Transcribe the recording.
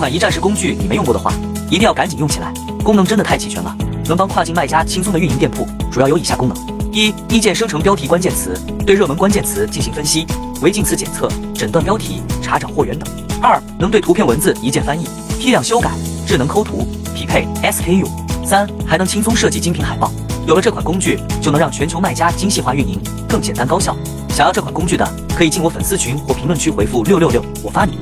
款一站式工具你没用过的话，一定要赶紧用起来，功能真的太齐全了，能帮跨境卖家轻松的运营店铺。主要有以下功能：一、一键生成标题关键词，对热门关键词进行分析，违禁词检测、诊断标题、查找货源等；二、能对图片文字一键翻译、批量修改、智能抠图、匹配 SKU；三、还能轻松设计精品海报。有了这款工具，就能让全球卖家精细化运营，更简单高效。想要这款工具的，可以进我粉丝群或评论区回复六六六，我发你。